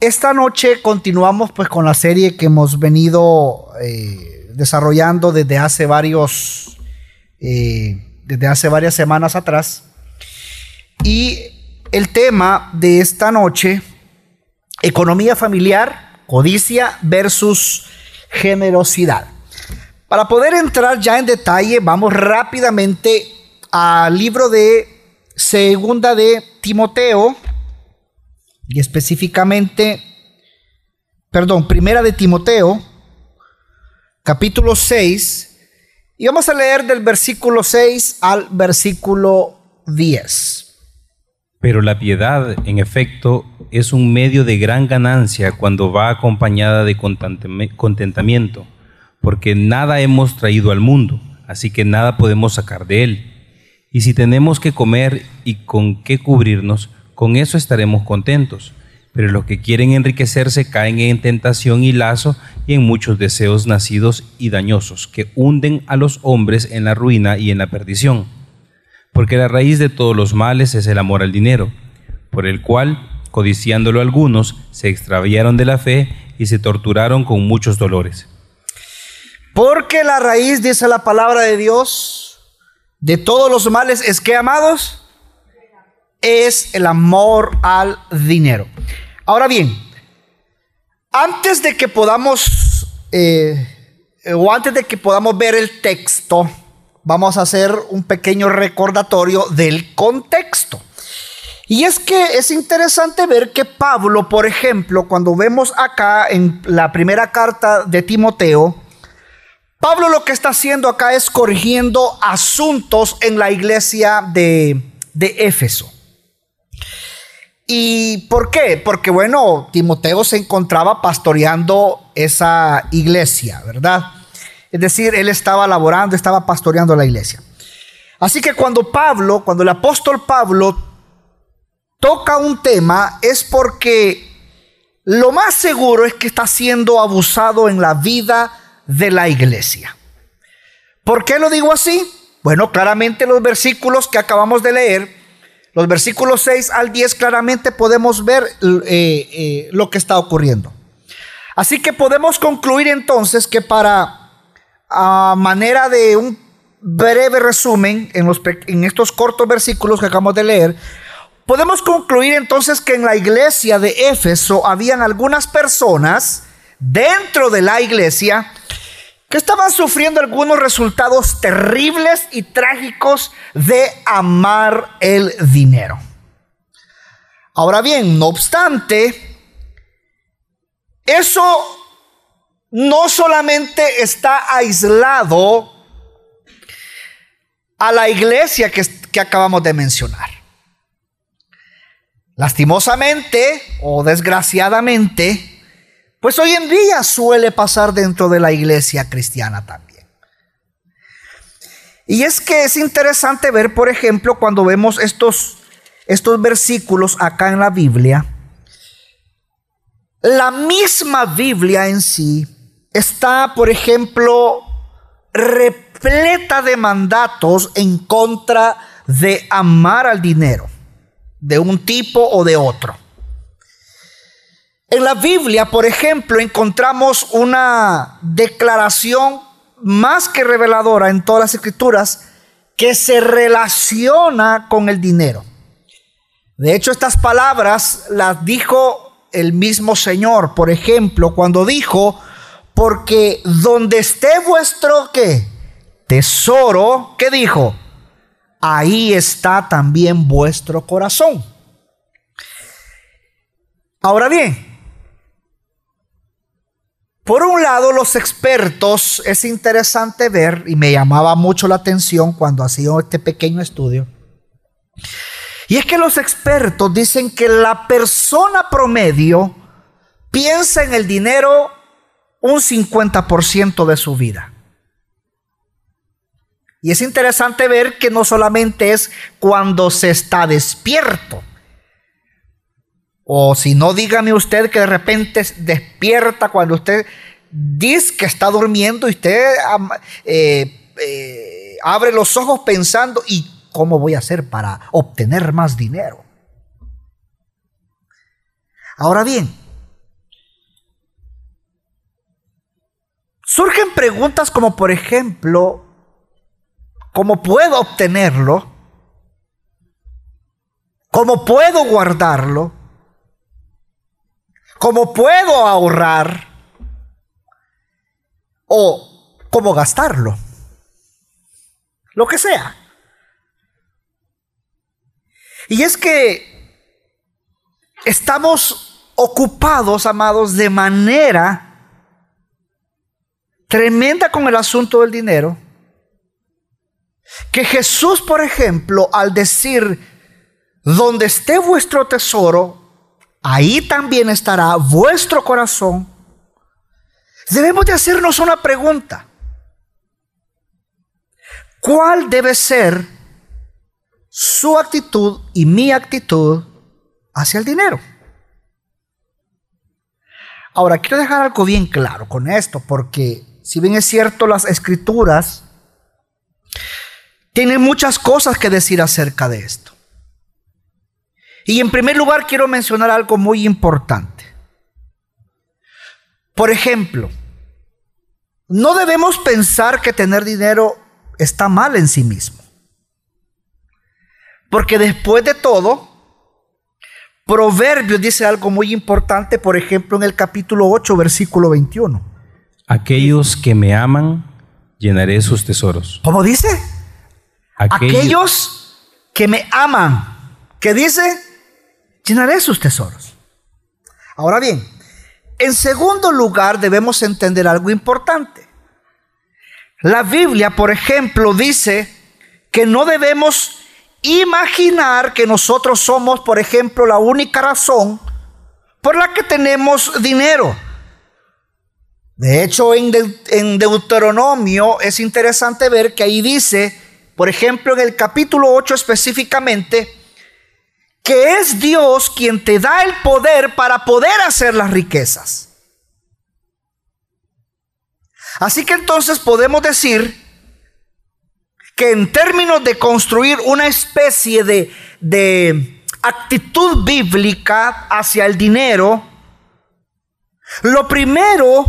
Esta noche continuamos pues con la serie que hemos venido eh, desarrollando desde hace varios, eh, desde hace varias semanas atrás. Y el tema de esta noche, economía familiar, codicia versus generosidad. Para poder entrar ya en detalle, vamos rápidamente al libro de Segunda de Timoteo, y específicamente, perdón, primera de Timoteo, capítulo 6, y vamos a leer del versículo 6 al versículo 10. Pero la piedad, en efecto, es un medio de gran ganancia cuando va acompañada de contentamiento, porque nada hemos traído al mundo, así que nada podemos sacar de él. Y si tenemos que comer y con qué cubrirnos, con eso estaremos contentos. Pero los que quieren enriquecerse caen en tentación y lazo y en muchos deseos nacidos y dañosos, que hunden a los hombres en la ruina y en la perdición. Porque la raíz de todos los males es el amor al dinero, por el cual, codiciándolo algunos, se extraviaron de la fe y se torturaron con muchos dolores. Porque la raíz, dice la palabra de Dios, de todos los males es que, amados, es el amor al dinero. Ahora bien, antes de que podamos, eh, o antes de que podamos ver el texto, vamos a hacer un pequeño recordatorio del contexto. Y es que es interesante ver que Pablo, por ejemplo, cuando vemos acá en la primera carta de Timoteo, Pablo lo que está haciendo acá es corrigiendo asuntos en la iglesia de, de Éfeso. ¿Y por qué? Porque bueno, Timoteo se encontraba pastoreando esa iglesia, ¿verdad? Es decir, él estaba laborando, estaba pastoreando la iglesia. Así que cuando Pablo, cuando el apóstol Pablo toca un tema, es porque lo más seguro es que está siendo abusado en la vida de la iglesia. ¿Por qué lo digo así? Bueno, claramente los versículos que acabamos de leer los versículos 6 al 10 claramente podemos ver eh, eh, lo que está ocurriendo. Así que podemos concluir entonces que para a manera de un breve resumen en, los, en estos cortos versículos que acabamos de leer, podemos concluir entonces que en la iglesia de Éfeso habían algunas personas dentro de la iglesia que estaban sufriendo algunos resultados terribles y trágicos de amar el dinero. Ahora bien, no obstante, eso no solamente está aislado a la iglesia que, acabamos de mencionar. Lastimosamente o desgraciadamente, pues hoy en día suele pasar dentro de la iglesia cristiana también. Y es que es interesante ver, por ejemplo, cuando vemos estos, estos versículos acá en la Biblia, la misma Biblia en sí está, por ejemplo, repleta de mandatos en contra de amar al dinero, de un tipo o de otro. En la Biblia, por ejemplo, encontramos una declaración más que reveladora en todas las escrituras que se relaciona con el dinero. De hecho, estas palabras las dijo el mismo Señor, por ejemplo, cuando dijo, porque donde esté vuestro tesoro, ¿qué dijo? Ahí está también vuestro corazón. Ahora bien, por un lado, los expertos, es interesante ver, y me llamaba mucho la atención cuando hacía este pequeño estudio, y es que los expertos dicen que la persona promedio piensa en el dinero un 50% de su vida. Y es interesante ver que no solamente es cuando se está despierto, o si no, dígame usted que de repente despierta cuando usted dice que está durmiendo y usted eh, eh, abre los ojos pensando, ¿y cómo voy a hacer para obtener más dinero? Ahora bien, surgen preguntas como por ejemplo, ¿cómo puedo obtenerlo? ¿Cómo puedo guardarlo? ¿Cómo puedo ahorrar? ¿O cómo gastarlo? Lo que sea. Y es que estamos ocupados, amados, de manera tremenda con el asunto del dinero, que Jesús, por ejemplo, al decir, donde esté vuestro tesoro, ahí también estará vuestro corazón, debemos de hacernos una pregunta. ¿Cuál debe ser su actitud y mi actitud hacia el dinero. Ahora, quiero dejar algo bien claro con esto, porque si bien es cierto, las escrituras tienen muchas cosas que decir acerca de esto. Y en primer lugar quiero mencionar algo muy importante. Por ejemplo, no debemos pensar que tener dinero está mal en sí mismo. Porque después de todo, Proverbios dice algo muy importante, por ejemplo, en el capítulo 8, versículo 21. Aquellos que me aman, llenaré sus tesoros. ¿Cómo dice? Aquellos, que me aman, ¿qué dice? Llenaré sus tesoros. Ahora bien, en segundo lugar debemos entender algo importante. La Biblia, por ejemplo, dice que no debemos imaginar que nosotros somos, por ejemplo, la única razón por la que tenemos dinero. De hecho, en, Deuteronomio es interesante ver que ahí dice, por ejemplo, en el capítulo 8 específicamente, que es Dios quien te da el poder para poder hacer las riquezas. Así que entonces podemos decir que en términos de construir una especie de, actitud bíblica hacia el dinero, lo primero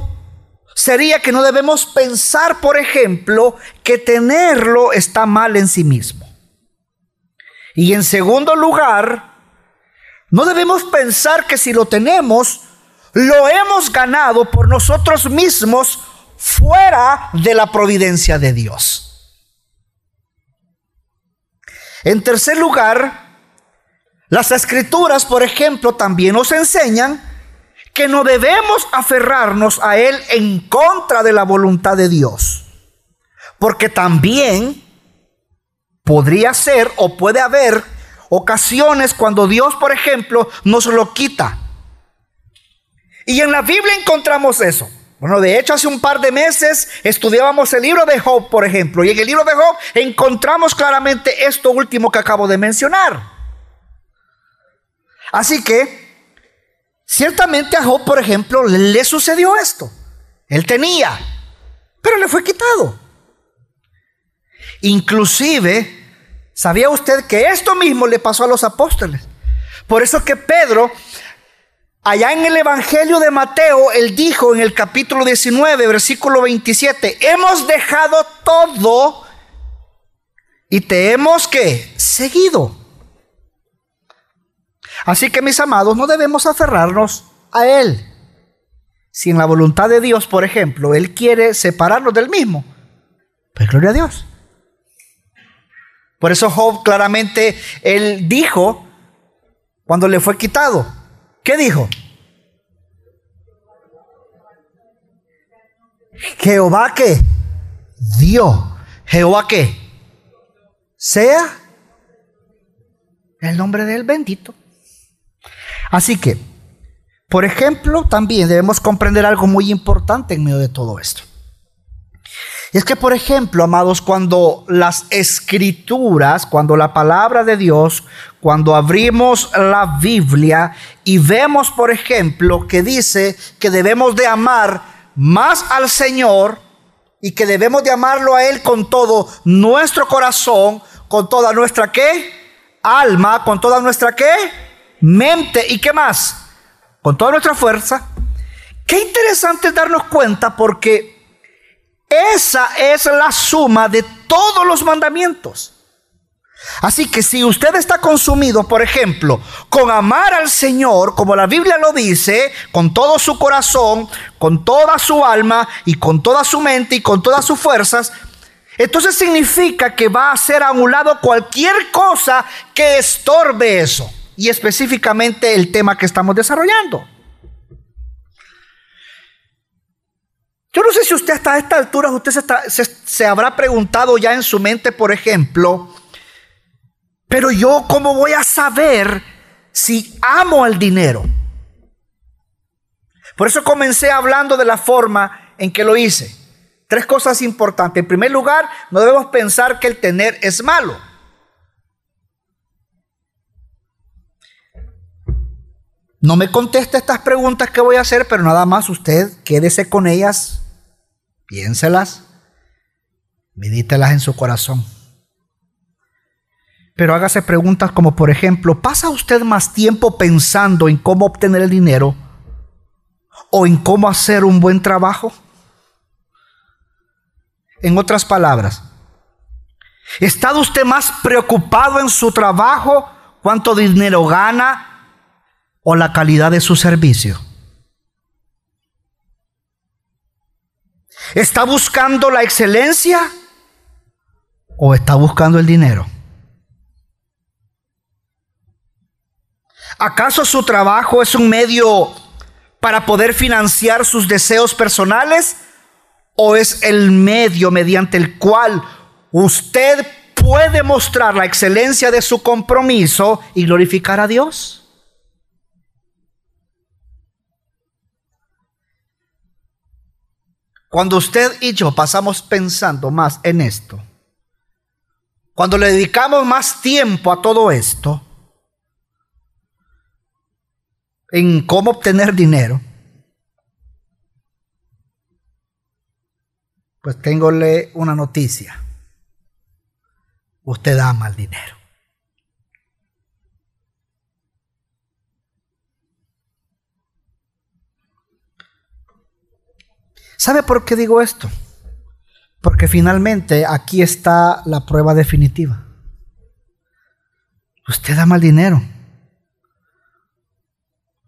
sería que no debemos pensar, por ejemplo, que tenerlo está mal en sí mismo. Y en segundo lugar, no debemos pensar que si lo tenemos, lo hemos ganado por nosotros mismos fuera de la providencia de Dios. En tercer lugar, las escrituras, por ejemplo, también nos enseñan que no debemos aferrarnos a Él en contra de la voluntad de Dios. Porque también podría ser o puede haber ocasiones cuando Dios, por ejemplo, nos lo quita. Y en la Biblia encontramos eso. Bueno, de hecho, hace un par de meses estudiábamos el libro de Job, por ejemplo, y en el libro de Job encontramos claramente esto último que acabo de mencionar. Así que, ciertamente a Job, por ejemplo, le sucedió esto. Él tenía, pero le fue quitado. Inclusive, ¿sabía usted que esto mismo le pasó a los apóstoles? Por eso que Pedro Allá en el Evangelio de Mateo, él dijo en el capítulo 19, versículo 27, hemos dejado todo y te hemos que seguido. Así que mis amados, no debemos aferrarnos a Él. Si en la voluntad de Dios, por ejemplo, Él quiere separarnos del mismo, pues gloria a Dios. Por eso Job claramente, Él dijo, cuando le fue quitado, ¿Qué dijo? Jehová que dio. Jehová que sea el nombre del bendito. Así que, por ejemplo, también debemos comprender algo muy importante en medio de todo esto. Y es que, por ejemplo, amados, cuando las escrituras, cuando la palabra de Dios, cuando abrimos la Biblia y vemos, por ejemplo, que dice que debemos de amar más al Señor y que debemos de amarlo a Él con todo nuestro corazón, con toda nuestra qué? Alma, con toda nuestra qué? Mente y qué más? Con toda nuestra fuerza. Qué interesante darnos cuenta porque Esa es la suma de todos los mandamientos. Así que si usted está consumido, por ejemplo, con amar al Señor, como la Biblia lo dice, con todo su corazón, con toda su alma y con toda su mente y con todas sus fuerzas, entonces significa que va a hacer a un lado cualquier cosa que estorbe eso. Y específicamente el tema que estamos desarrollando. Yo no sé si usted hasta esta altura, usted se, se habrá preguntado ya en su mente, por ejemplo, pero yo, ¿cómo voy a saber si amo al dinero? Por eso comencé hablando de la forma en que lo hice. Tres cosas importantes. En primer lugar, no debemos pensar que el tener es malo. No me conteste estas preguntas que voy a hacer, pero nada más usted quédese con ellas, piénselas, medítelas en su corazón. Pero hágase preguntas como, por ejemplo, ¿pasa usted más tiempo pensando en cómo obtener el dinero o en cómo hacer un buen trabajo? En otras palabras, ¿está usted más preocupado en su trabajo, cuánto dinero gana o la calidad de su servicio? ¿Está buscando la excelencia o está buscando el dinero? ¿Acaso su trabajo es un medio para poder financiar sus deseos personales? ¿O es el medio mediante el cual usted puede mostrar la excelencia de su compromiso y glorificar a Dios? Cuando usted y yo pasamos pensando más en esto, cuando le dedicamos más tiempo a todo esto, en cómo obtener dinero, pues tengole una noticia. Usted ama el dinero. ¿Sabe por qué digo esto? Porque finalmente aquí está la prueba definitiva. Usted ama el dinero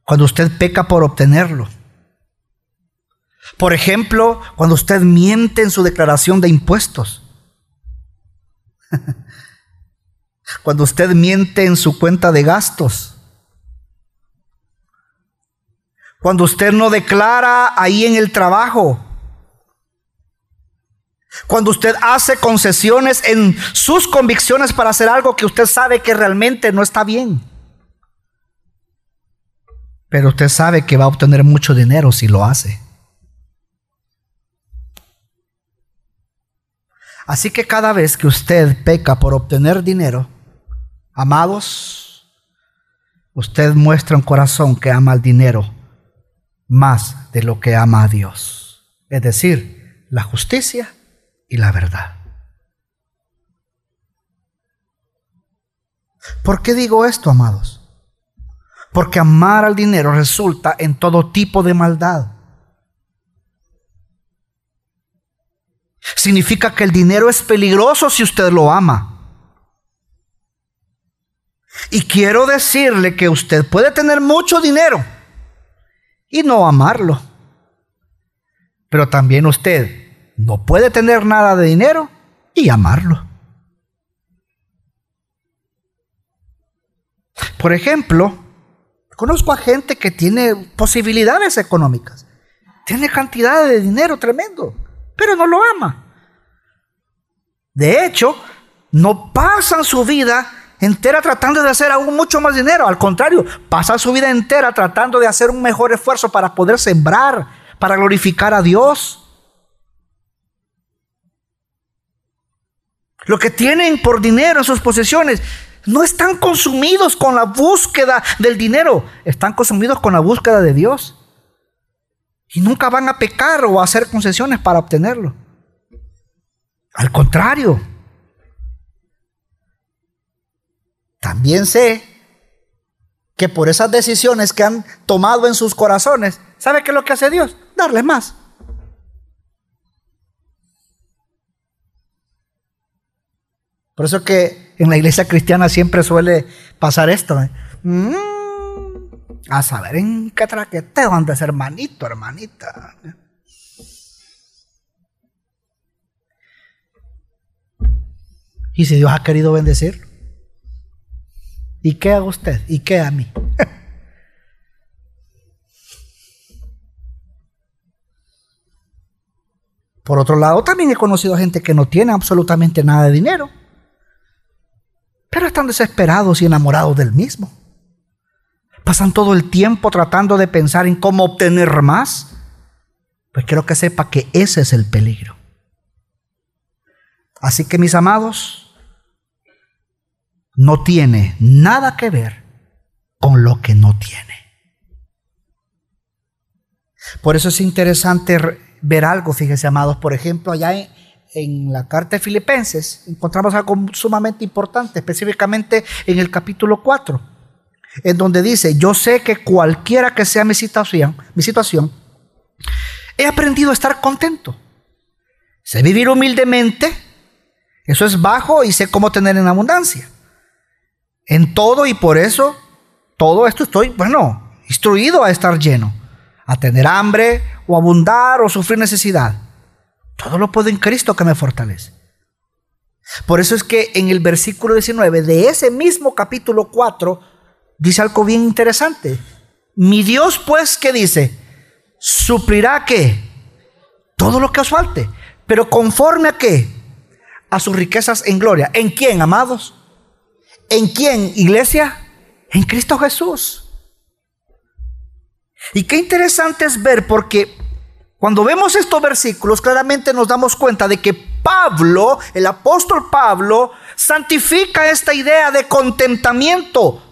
cuando usted peca por obtenerlo. Por ejemplo, cuando usted miente en su declaración de impuestos. cuando usted miente en su cuenta de gastos. Cuando usted no declara ahí en el trabajo. Cuando usted hace concesiones en sus convicciones para hacer algo que usted sabe que realmente no está bien. Pero usted sabe que va a obtener mucho dinero si lo hace. Así que cada vez que usted peca por obtener dinero, amados, usted muestra un corazón que ama al dinero más de lo que ama a Dios. Es decir, la justicia y la verdad. ¿Por qué digo esto, amados? Porque amar al dinero resulta en todo tipo de maldad. Significa que el dinero es peligroso si usted lo ama. Y quiero decirle que usted puede tener mucho dinero y no amarlo. Pero también usted no puede tener nada de dinero y amarlo. Por ejemplo, Conozco a gente que tiene posibilidades económicas, tiene cantidad de dinero tremendo, pero no lo ama. De hecho, no pasan su vida entera tratando de hacer aún mucho más dinero. Al contrario, pasan su vida entera tratando de hacer un mejor esfuerzo para poder sembrar, para glorificar a Dios. Lo que tienen por dinero en sus posesiones no están consumidos con la búsqueda del dinero, están consumidos con la búsqueda de Dios. Y nunca van a pecar o a hacer concesiones para obtenerlo. Al contrario, También sé que por esas decisiones que han tomado en sus corazones, ¿sabe qué es lo que hace Dios? Darles más. Por eso que en la iglesia cristiana siempre suele pasar esto. ¿eh? Mm, a saber en qué traqueteo antes, hermanito, hermanita. ¿Y si Dios ha querido bendecir? ¿Y qué hago usted? ¿Y qué a mí? Por otro lado, también he conocido gente que no tiene absolutamente nada de dinero, pero están desesperados y enamorados del mismo. Pasan todo el tiempo tratando de pensar en cómo obtener más. Pues quiero que sepa que ese es el peligro. Así que mis amados, no tiene nada que ver con lo que no tiene. Por eso es interesante ver algo, fíjense, amados. Por ejemplo, allá en, la carta de Filipenses encontramos algo sumamente importante, específicamente en el capítulo 4, en donde dice, yo sé que cualquiera que sea mi situación, mi situación, he aprendido a estar contento. Sé vivir humildemente, eso es bajo y sé cómo tener en abundancia. En todo y por eso, todo esto estoy, bueno, instruido a estar lleno a tener hambre o abundar o sufrir necesidad. Todo lo puedo en Cristo que me fortalece. Por eso es que en el versículo 19 de ese mismo capítulo 4 dice algo bien interesante. Mi Dios pues que dice, suplirá que todo lo que os falte, pero conforme a qué? A sus riquezas en gloria. ¿En quién, amados? ¿En quién, iglesia? En Cristo Jesús. Y qué interesante es ver porque cuando vemos estos versículos claramente nos damos cuenta de que Pablo, el apóstol Pablo, santifica esta idea de contentamiento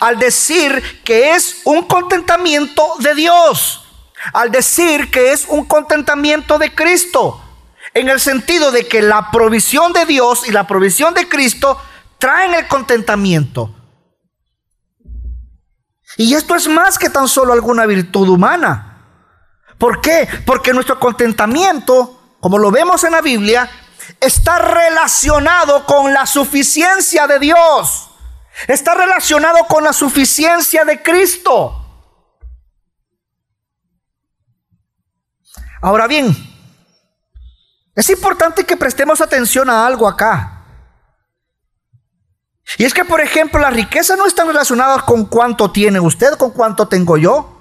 al decir que es un contentamiento de Dios, al decir que es un contentamiento de Cristo, en el sentido de que la provisión de Dios y la provisión de Cristo traen el contentamiento. Y esto es más que tan solo alguna virtud humana. ¿Por qué? Porque nuestro contentamiento, como lo vemos en la Biblia, está relacionado con la suficiencia de Dios. Está relacionado con la suficiencia de Cristo. Ahora bien, es importante que prestemos atención a algo acá. Y es que, por ejemplo, las riquezas no están relacionadas con cuánto tiene usted, con cuánto tengo yo,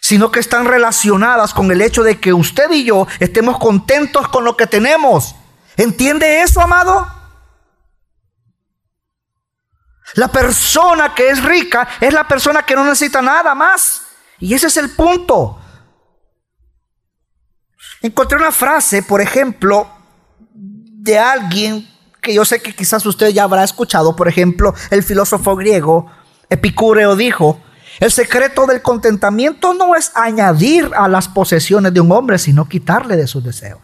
sino que están relacionadas con el hecho de que usted y yo estemos contentos con lo que tenemos. ¿Entiende eso, amado? La persona que es rica es la persona que no necesita nada más. Y ese es el punto. Encontré una frase, por ejemplo, de alguien que yo sé que quizás usted ya habrá escuchado, por ejemplo, el filósofo griego Epicúreo dijo, el secreto del contentamiento no es añadir a las posesiones de un hombre, sino quitarle de sus deseos.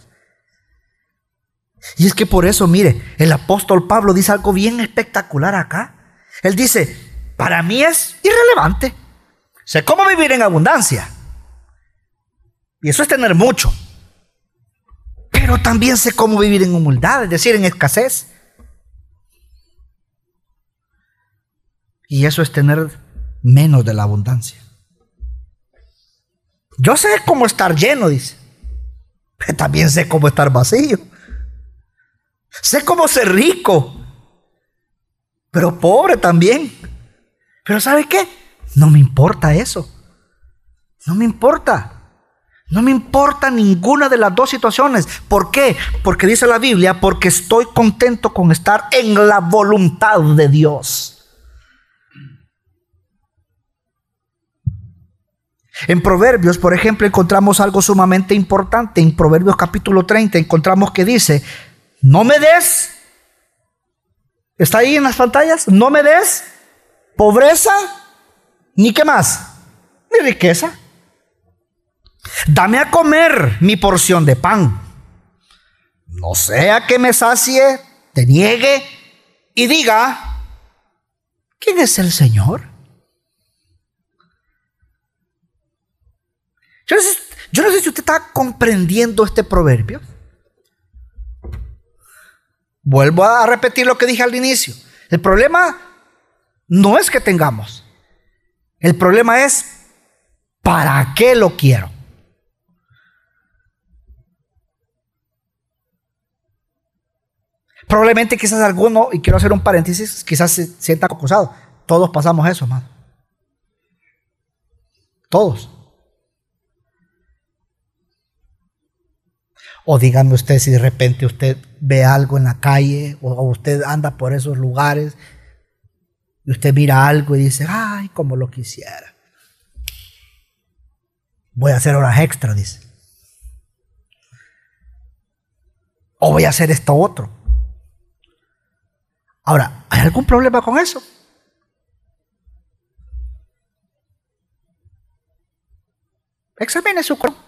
Y es que por eso, mire, el apóstol Pablo dice algo bien espectacular acá. Él dice, para mí es irrelevante. Sé cómo vivir en abundancia. Y eso es tener mucho pero también sé cómo vivir en humildad, es decir, en escasez. Y eso es tener menos de la abundancia. Yo sé cómo estar lleno, dice. Pero también sé cómo estar vacío. Sé cómo ser rico. Pero pobre también. Pero ¿sabe qué? No me importa eso. No me importa. No me importa ninguna de las dos situaciones. ¿Por qué? Porque dice la Biblia, porque estoy contento con estar en la voluntad de Dios. En Proverbios, por ejemplo, encontramos algo sumamente importante. En Proverbios capítulo 30 encontramos que dice, no me des, está ahí en las pantallas, no me des pobreza, ni qué más, ni riqueza. Dame a comer mi porción de pan. No sea que me sacie, te niegue y diga, ¿quién es el Señor? Yo no, sé, si usted está comprendiendo este proverbio. Vuelvo a repetir lo que dije al inicio. El problema no es que tengamos. El problema es ¿para qué lo quiero? Probablemente quizás alguno, y quiero hacer un paréntesis, quizás se sienta acusado. Todos pasamos eso, hermano. Todos. O díganme usted si de repente usted ve algo en la calle o usted anda por esos lugares y usted mira algo y dice, ay, como lo quisiera. Voy a hacer horas extra, dice. O voy a hacer esto otro. Ahora, ¿hay algún problema con eso? Examine su cuerpo.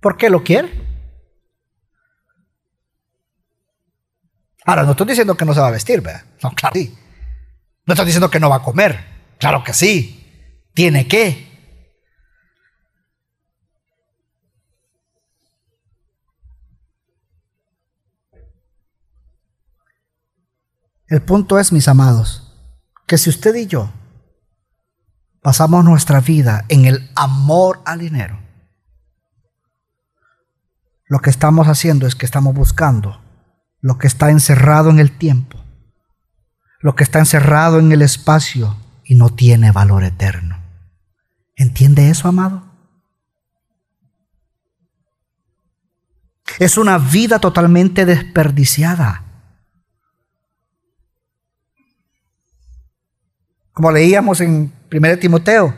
¿Por qué lo quiere? Ahora, no estoy diciendo que no se va a vestir, ¿verdad? No, claro, sí. No estoy diciendo que no va a comer. Claro que sí. Tiene que. El punto es, mis amados, que si usted y yo pasamos nuestra vida en el amor al dinero, lo que estamos haciendo es que estamos buscando lo que está encerrado en el tiempo, lo que está encerrado en el espacio y no tiene valor eterno. ¿Entiende eso, amado? Es una vida totalmente desperdiciada. Como leíamos en 1 Timoteo,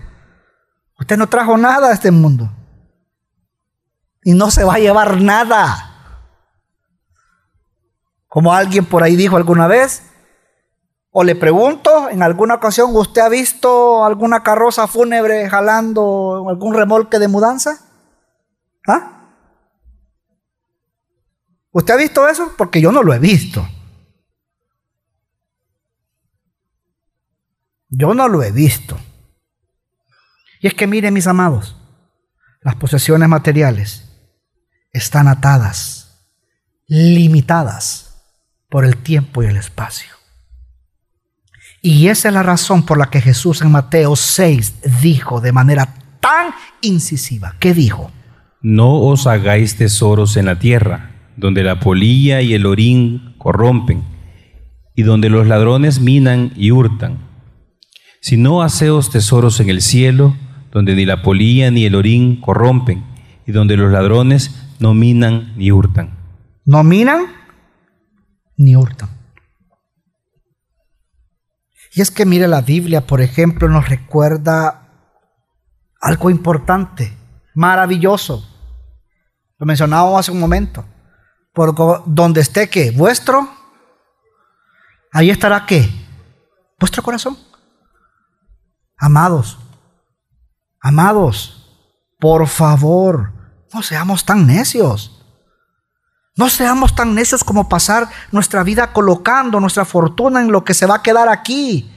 usted no trajo nada a este mundo y no se va a llevar nada. Como alguien por ahí dijo alguna vez, o le pregunto, en alguna ocasión, ¿usted ha visto alguna carroza fúnebre jalando algún remolque de mudanza? ¿Ah? ¿Usted ha visto eso? Porque yo no lo he visto. Yo no lo he visto. Y es que miren mis amados, las posesiones materiales están atadas, limitadas por el tiempo y el espacio. Y esa es la razón por la que Jesús en Mateo 6 dijo de manera tan incisiva, ¿qué dijo? No os hagáis tesoros en la tierra, donde la polilla y el orín corrompen, y donde los ladrones minan y hurtan. Sino haceos tesoros en el cielo, donde ni la polilla ni el orín corrompen, y donde los ladrones no minan ni hurtan. No minan ni hurtan. Y es que mire la Biblia, por ejemplo, nos recuerda algo importante, maravilloso. Lo mencionábamos hace un momento. Por donde esté que vuestro, ahí estará qué? Vuestro corazón. Amados, amados, por favor, no seamos tan necios. No seamos tan necios como pasar nuestra vida colocando nuestra fortuna en lo que se va a quedar aquí.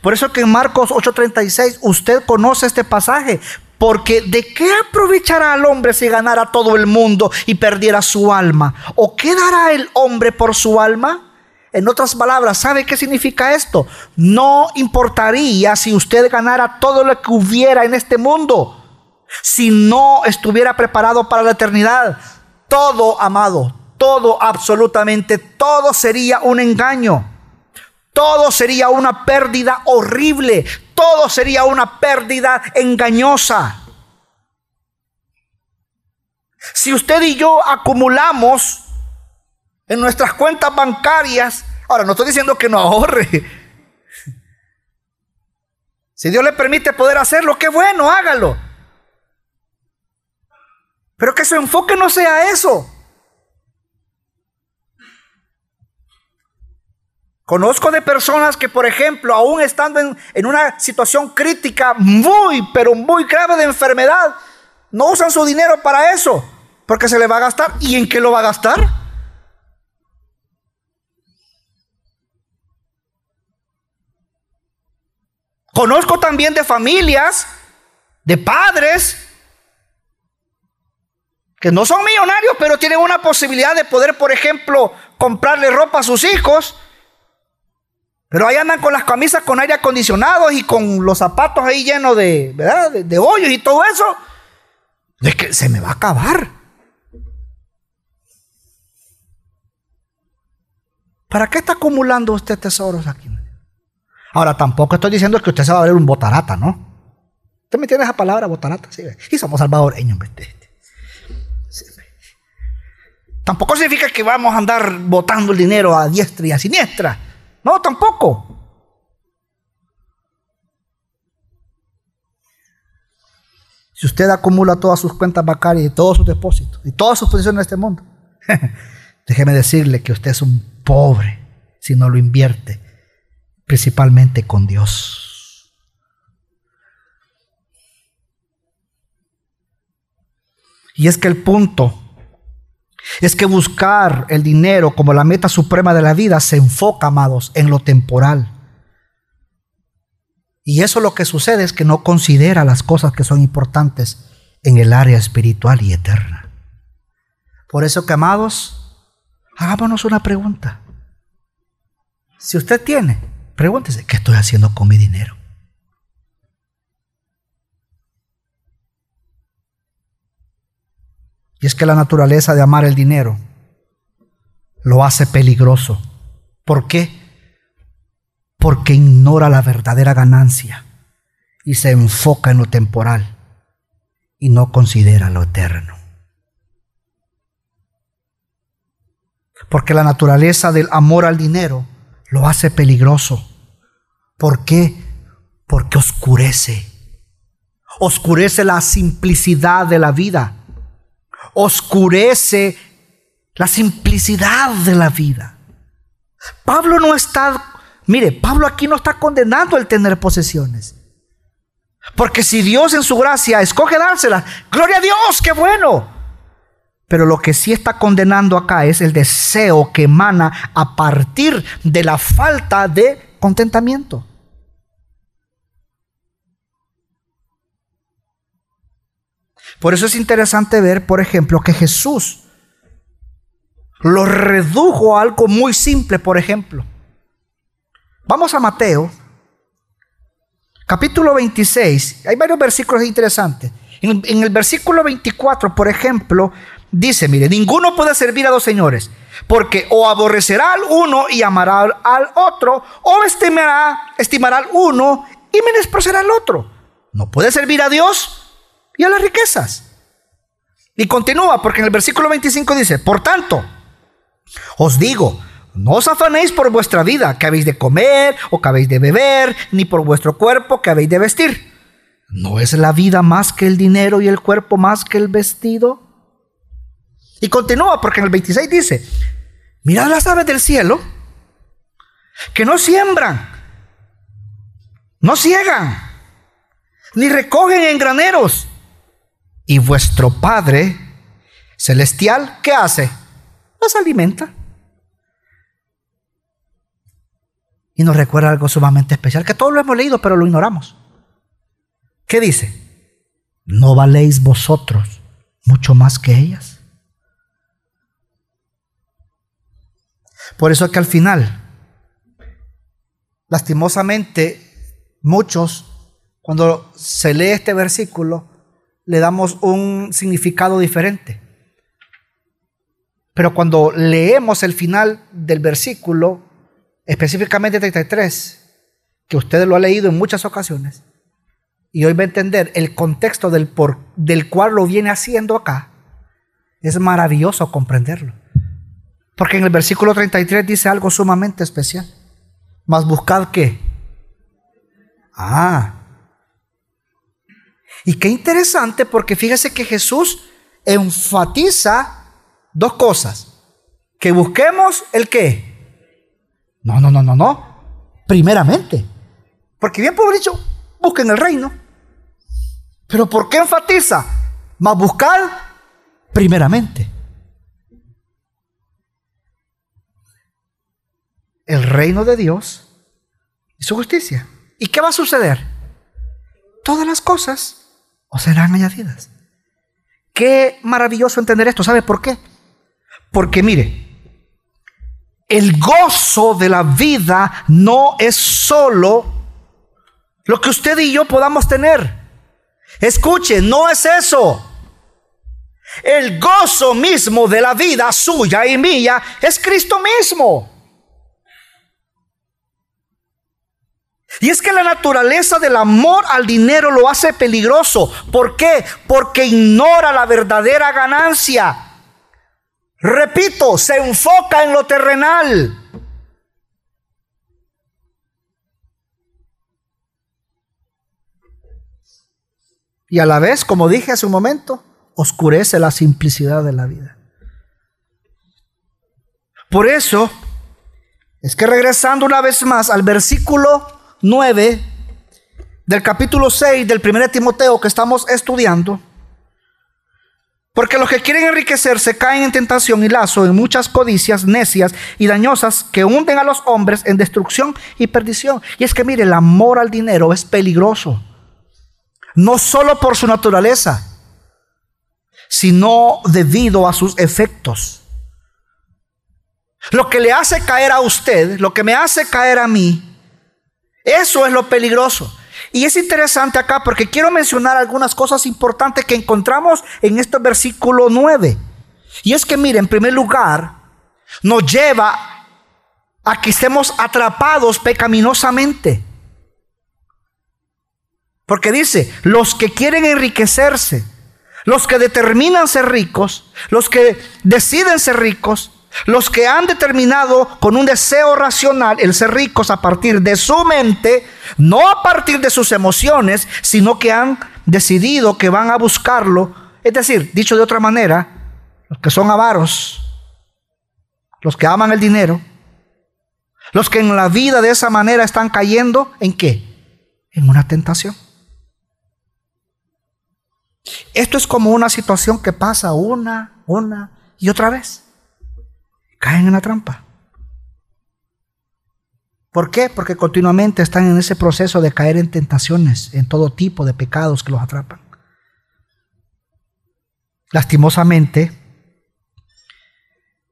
Por eso que en Marcos 8:36 usted conoce este pasaje. Porque ¿de qué aprovechará al hombre si ganara todo el mundo y perdiera su alma? ¿O qué dará el hombre por su alma? En otras palabras, ¿sabe qué significa esto? No importaría si usted ganara todo lo que hubiera en este mundo si no estuviera preparado para la eternidad. Todo, amado, todo, absolutamente todo sería un engaño. Todo sería una pérdida horrible. Todo sería una pérdida engañosa. Si usted y yo acumulamos en nuestras cuentas bancarias, ahora no estoy diciendo que no ahorre. Si Dios le permite poder hacerlo, qué bueno, hágalo. Pero que su enfoque no sea eso. Conozco de personas que, por ejemplo, aún estando en, una situación crítica muy, pero muy grave de enfermedad, no usan su dinero para eso, porque se le va a gastar. ¿Y en qué lo va a gastar? Conozco también de familias, de padres, que no son millonarios, pero tienen una posibilidad de poder, por ejemplo, comprarle ropa a sus hijos. Pero ahí andan con las camisas con aire acondicionado y con los zapatos ahí llenos de, ¿verdad? de, hoyos y todo eso. Es que se me va a acabar. ¿Para qué está acumulando usted tesoros aquí? Ahora, tampoco estoy diciendo que usted se va a ver un botarata, ¿no? ¿Usted me entiende esa palabra, botarata? Sí, y somos salvadoreños, Tampoco significa que vamos a andar botando el dinero a diestra y a siniestra. No, tampoco. Si usted acumula todas sus cuentas bancarias y todos sus depósitos y todas sus posiciones en este mundo, déjeme decirle que usted es un pobre si no lo invierte, principalmente con Dios. Y es que el punto es que buscar el dinero como la meta suprema de la vida se enfoca, amados, en lo temporal. Y eso lo que sucede es que no considera las cosas que son importantes en el área espiritual y eterna. Por eso que, amados, hagámonos una pregunta. Si usted tiene, pregúntese, ¿qué estoy haciendo con mi dinero? Y es que la naturaleza de amar el dinero lo hace peligroso. ¿Por qué? Porque ignora la verdadera ganancia y se enfoca en lo temporal y no considera lo eterno. Porque la naturaleza del amor al dinero lo hace peligroso. ¿Por qué? Porque oscurece. Oscurece la simplicidad de la vida. Oscurece la simplicidad de la vida. Pablo no está, mire, Pablo aquí no está condenando el tener posesiones. Porque si Dios en su gracia escoge dársela, gloria a Dios, qué bueno. Pero lo que sí está condenando acá es el deseo que emana a partir de la falta de contentamiento. Por eso es interesante ver, por ejemplo, que Jesús lo redujo a algo muy simple, por ejemplo. Vamos a Mateo, capítulo 26. Hay varios versículos interesantes. En, en el versículo 24, por ejemplo, Dice, mire, ninguno puede servir a dos señores, porque o aborrecerá al uno y amará al otro, o estimará, estimará al uno y menospreciará al otro. No puede servir a Dios y a las riquezas. Y continúa, porque en el versículo 25 dice, por tanto, os digo, no os afanéis por vuestra vida, que habéis de comer o que habéis de beber, ni por vuestro cuerpo, que habéis de vestir. ¿No es la vida más que el dinero y el cuerpo más que el vestido? Y continúa porque en el 26 dice, mirad las aves del cielo, que no siembran, no ciegan, ni recogen en graneros. Y vuestro Padre Celestial, ¿qué hace? Las alimenta. Y nos recuerda algo sumamente especial, que todos lo hemos leído, pero lo ignoramos. ¿Qué dice? ¿No valéis vosotros mucho más que ellas? Por eso es que al final, lastimosamente, muchos, cuando se lee este versículo, le damos un significado diferente. Pero cuando leemos el final del versículo, específicamente 33, que usted lo ha leído en muchas ocasiones, y hoy va a entender el contexto del, por, del cual lo viene haciendo acá, es maravilloso comprenderlo. Porque en el versículo 33 dice algo sumamente especial. Mas buscad qué. Ah. Y qué interesante porque fíjese que Jesús enfatiza dos cosas. Que busquemos el qué. No, no, no, no, no. Primeramente. Porque bien por dicho, busquen el reino. Pero ¿por qué enfatiza? Mas buscad primeramente. El reino de Dios y su justicia. ¿Y qué va a suceder? Todas las cosas os serán añadidas. qué maravilloso entender esto. ¿Sabe por qué? Porque mire, el gozo de la vida no es solo lo que usted y yo podamos tener. Escuche, no es eso. El gozo mismo de la vida suya y mía es Cristo mismo. Y es que la naturaleza del amor al dinero lo hace peligroso. ¿Por qué? Porque ignora la verdadera ganancia. Repito, se enfoca en lo terrenal. Y a la vez, como dije hace un momento, oscurece la simplicidad de la vida. Por eso, es que regresando una vez más al versículo 9 del capítulo 6 del 1 Timoteo que estamos estudiando. Porque los que quieren enriquecerse caen en tentación y lazo, en muchas codicias necias y dañosas que hunden a los hombres en destrucción y perdición. Y es que mire, el amor al dinero es peligroso. No solo por su naturaleza, sino debido a sus efectos. Lo que le hace caer a usted, lo que me hace caer a mí, eso es lo peligroso. Y es interesante acá porque quiero mencionar algunas cosas importantes que encontramos en este versículo 9. Y es que, mire, en primer lugar, nos lleva a que estemos atrapados pecaminosamente. Porque dice, los que quieren enriquecerse, los que determinan ser ricos, los que deciden ser ricos, los que han determinado con un deseo racional el ser ricos a partir de su mente, no a partir de sus emociones, sino que han decidido que van a buscarlo. Es decir, dicho de otra manera, los que son avaros, los que aman el dinero, los que en la vida de esa manera están cayendo en qué? En una tentación. Esto es como una situación que pasa una, una y otra vez caen en la trampa. ¿Por qué? Porque continuamente están en ese proceso de caer en tentaciones, en todo tipo de pecados que los atrapan. Lastimosamente,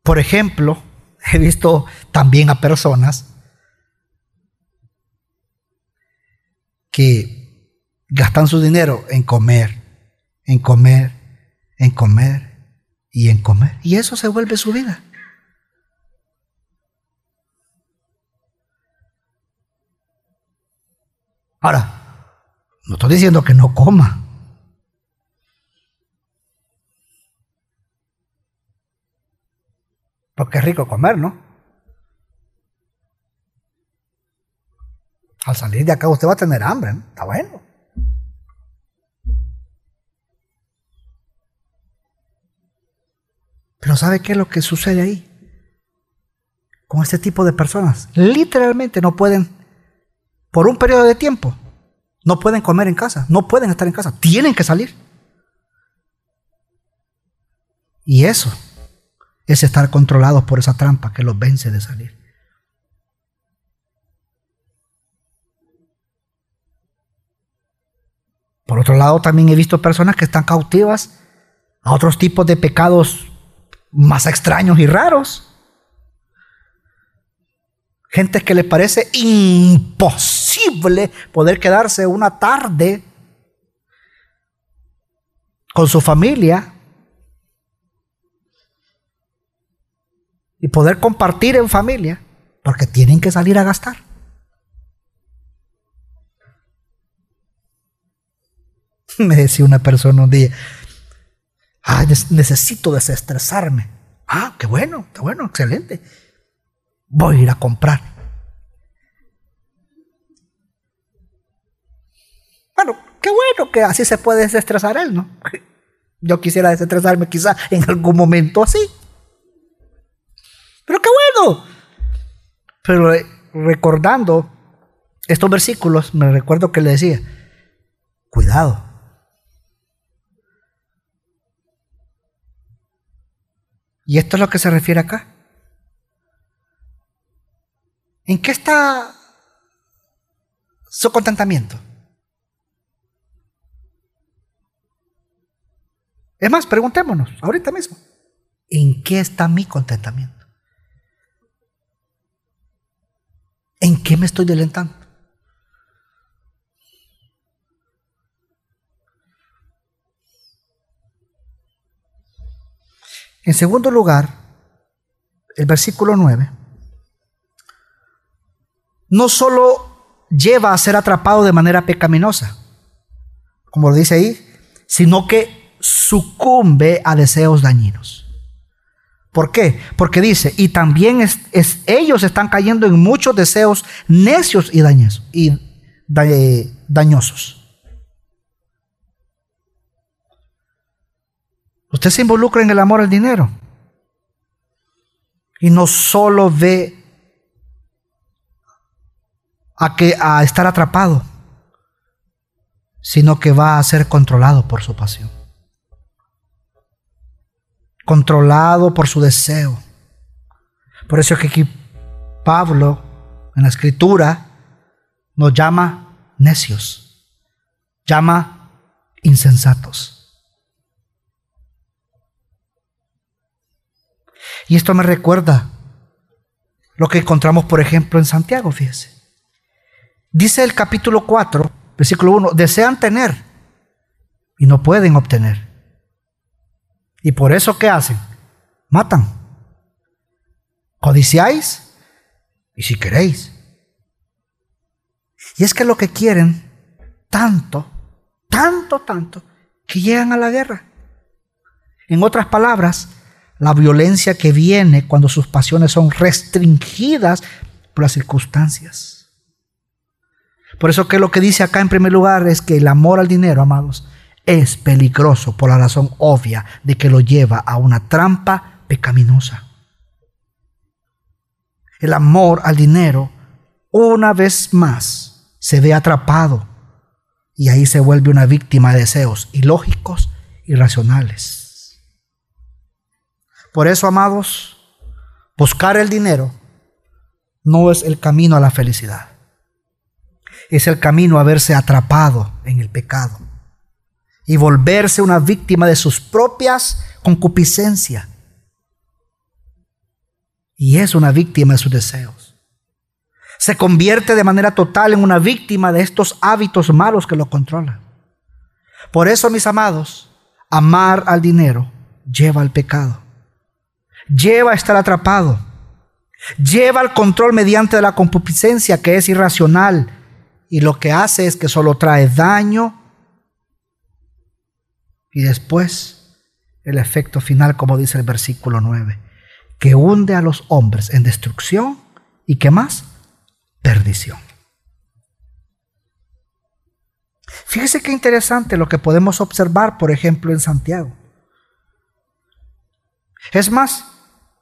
por ejemplo, he visto también a personas que gastan su dinero en comer, en comer, en comer y en comer. Y eso se vuelve su vida. Ahora, no estoy diciendo que no coma. Porque es rico comer, ¿no? Al salir de acá usted va a tener hambre, ¿no? Está bueno. Pero ¿sabe qué es lo que sucede ahí? Con este tipo de personas. Literalmente no pueden por un periodo de tiempo. No pueden comer en casa, no pueden estar en casa, tienen que salir. Y eso es estar controlados por esa trampa que los vence de salir. Por otro lado, también he visto personas que están cautivas a otros tipos de pecados más extraños y raros. Gente que le parece imposible poder quedarse una tarde con su familia y poder compartir en familia porque tienen que salir a gastar. Me decía una persona un día, necesito desestresarme. Ah, qué bueno, qué bueno, excelente voy a ir a comprar. Bueno, qué bueno que así se puede desestresar él, ¿no? Yo quisiera desestresarme quizá en algún momento así. Pero qué bueno. Pero eh, recordando estos versículos, me recuerdo que le decía, cuidado. Y esto es lo que se refiere acá. ¿En qué está su contentamiento? Es más, preguntémonos ahorita mismo, ¿en qué está mi contentamiento? ¿En qué me estoy delentando? En segundo lugar, el versículo 9 no solo lleva a ser atrapado de manera pecaminosa, como lo dice ahí, sino que sucumbe a deseos dañinos. ¿Por qué? Porque dice, y también ellos están cayendo en muchos deseos necios y, y dañosos. Usted se involucra en el amor al dinero y no solo ve a, que, a estar atrapado, sino que va a ser controlado por su pasión. Controlado por su deseo. Por eso es que aquí Pablo en la escritura nos llama necios, llama insensatos. Y esto me recuerda lo que encontramos, por ejemplo, en Santiago, fíjese. Dice el capítulo 4, versículo 1, desean tener y no pueden obtener. Y por eso, ¿qué hacen? Matan. Codiciáis y si queréis. Y es que lo que quieren, tanto, tanto, tanto, que llegan a la guerra. En otras palabras, la violencia que viene cuando sus pasiones son restringidas por las circunstancias. Por eso que lo que dice acá en primer lugar es que el amor al dinero, amados, es peligroso por la razón obvia de que lo lleva a una trampa pecaminosa. El amor al dinero, una vez más, se ve atrapado y ahí se vuelve una víctima de deseos ilógicos y racionales. Por eso, amados, buscar el dinero no es el camino a la felicidad es el camino a verse atrapado en el pecado y volverse una víctima de sus propias concupiscencias. Y es una víctima de sus deseos. Se convierte de manera total en una víctima de estos hábitos malos que lo controlan. Por eso, mis amados, amar al dinero lleva al pecado. Lleva a estar atrapado. Lleva al control mediante la concupiscencia que es irracional, y lo que hace es que solo trae daño y después el efecto final, como dice el versículo 9, que hunde a los hombres en destrucción y que más, perdición. Fíjese qué interesante lo que podemos observar, por ejemplo, en Santiago. Es más,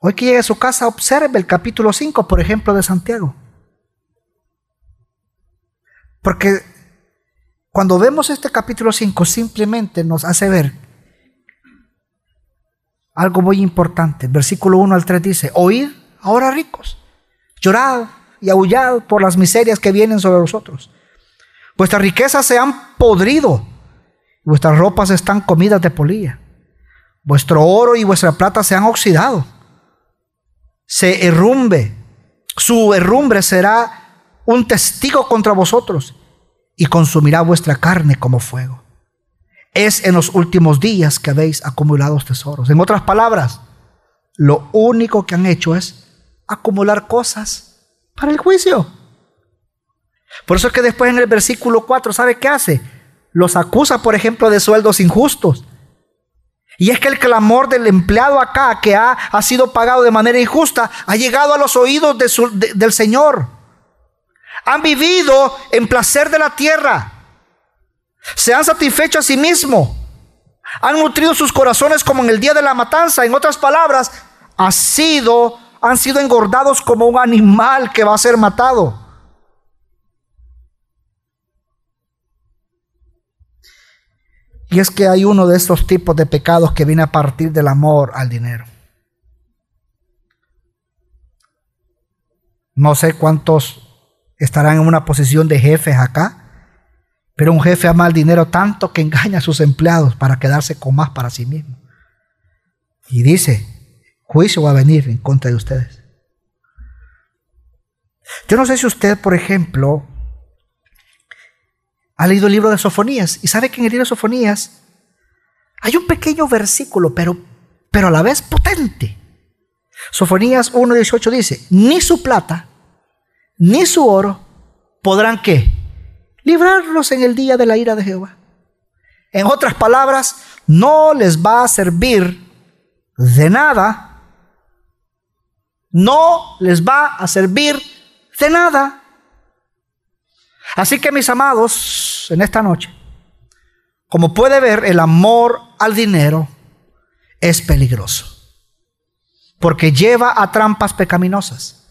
hoy que llegue a su casa, observe el capítulo 5, por ejemplo, de Santiago. Porque cuando vemos este capítulo 5 simplemente nos hace ver algo muy importante. Versículo 1 al 3 dice, oíd ahora ricos, llorad y aullad por las miserias que vienen sobre vosotros. Vuestras riquezas se han podrido, vuestras ropas están comidas de polilla. Vuestro oro y vuestra plata se han oxidado. Se herrumbe, su herrumbre será un testigo contra vosotros y consumirá vuestra carne como fuego. Es en los últimos días que habéis acumulado tesoros. En otras palabras, lo único que han hecho es acumular cosas para el juicio. Por eso es que después en el versículo 4, ¿sabe qué hace? Los acusa, por ejemplo, de sueldos injustos. Y es que el clamor del empleado acá, que ha, ha sido pagado de manera injusta, ha llegado a los oídos del Señor han vivido en placer de la tierra, se han satisfecho a sí mismos, han nutrido sus corazones como en el día de la matanza. En otras palabras, ha sido, han sido engordados como un animal que va a ser matado. Y es que hay uno de estos tipos de pecados que viene a partir del amor al dinero. No sé cuántos estarán en una posición de jefes acá Pero un jefe ama el dinero tanto que engaña a sus empleados para quedarse con más para sí mismo. Y dice, juicio va a venir en contra de ustedes. Yo no sé si usted, por ejemplo, ha leído el libro de Sofonías y sabe que en el libro de Sofonías hay un pequeño versículo, pero, pero a la vez potente. Sofonías 1.18 dice, ni su plata, ni su oro podrán qué? librarlos en el día de la ira de Jehová. En otras palabras, no les va a servir de nada. No les va a servir de nada. Así que mis amados, en esta noche, como puede ver, el amor al dinero es peligroso. Porque lleva a trampas pecaminosas.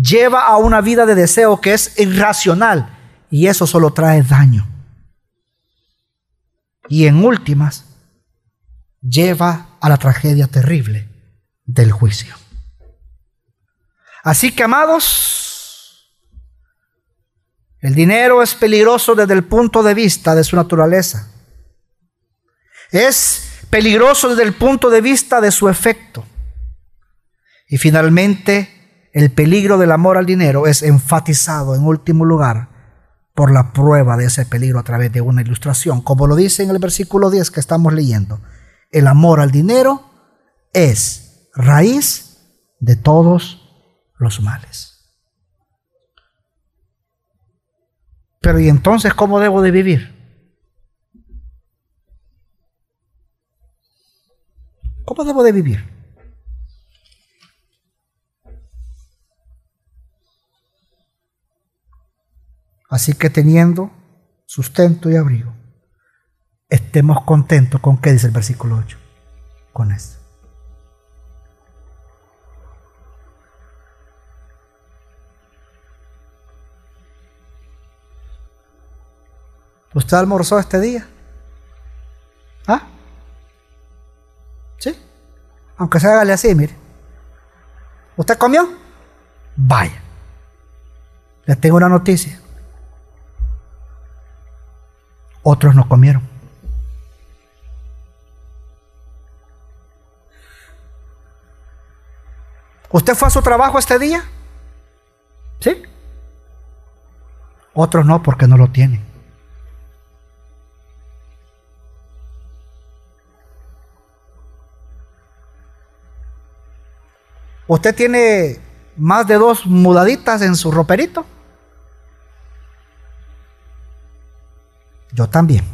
Lleva a una vida de deseo que es irracional y eso solo trae daño. Y en últimas, lleva a la tragedia terrible del juicio. Así que, amados, el dinero es peligroso desde el punto de vista de su naturaleza. Es peligroso desde el punto de vista de su efecto. Y finalmente, el peligro del amor al dinero es enfatizado en último lugar por la prueba de ese peligro a través de una ilustración. Como lo dice en el versículo 10 que estamos leyendo, el amor al dinero es raíz de todos los males. Pero ¿y entonces cómo debo de vivir? ¿Cómo debo de vivir? Así que teniendo sustento y abrigo, estemos contentos con qué dice el versículo 8. Con esto. ¿Usted almorzó este día? ¿Ah? ¿Sí? Aunque se hágale así, mire. ¿Usted comió? Vaya. Le tengo una noticia. Otros no comieron. ¿Usted fue a su trabajo este día? ¿Sí? Otros no porque no lo tienen. ¿Usted tiene más de dos mudaditas en su roperito? Yo también.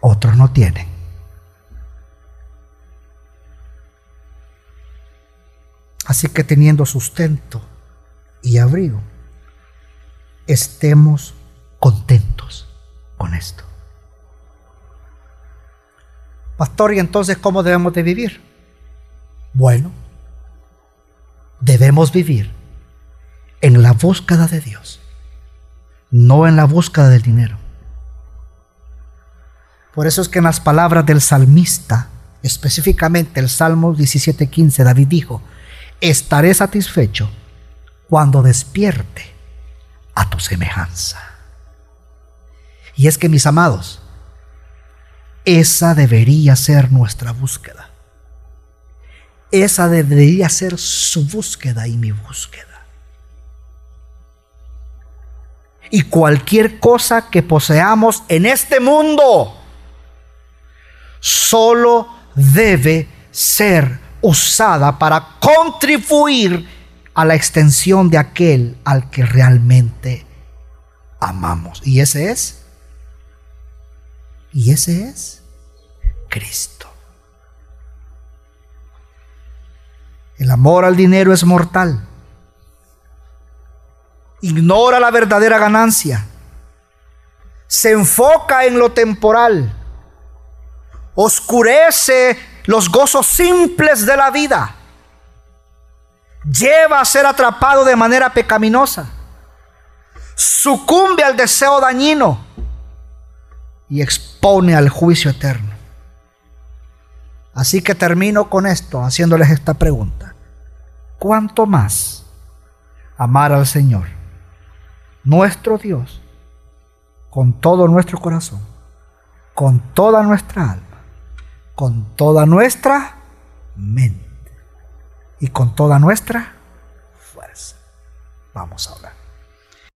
Otros no tienen. Así que teniendo sustento y abrigo, estemos contentos con esto. Pastor, ¿y entonces cómo debemos de vivir? Bueno, debemos vivir en la búsqueda de Dios no en la búsqueda del dinero. Por eso es que en las palabras del salmista, específicamente el Salmo 17:15, David dijo, estaré satisfecho cuando despierte a tu semejanza. Y es que mis amados, esa debería ser nuestra búsqueda. Esa debería ser su búsqueda y mi búsqueda. Y cualquier cosa que poseamos en este mundo solo debe ser usada para contribuir a la extensión de aquel al que realmente amamos. Y ese es, y ese es Cristo. El amor al dinero es mortal ignora la verdadera ganancia, se enfoca en lo temporal, oscurece los gozos simples de la vida, lleva a ser atrapado de manera pecaminosa, sucumbe al deseo dañino y expone al juicio eterno. Así que termino con esto, haciéndoles esta pregunta. ¿Cuánto más amar al Señor? Nuestro Dios con todo nuestro corazón, con toda nuestra alma, con toda nuestra mente y con toda nuestra fuerza. Vamos a hablar.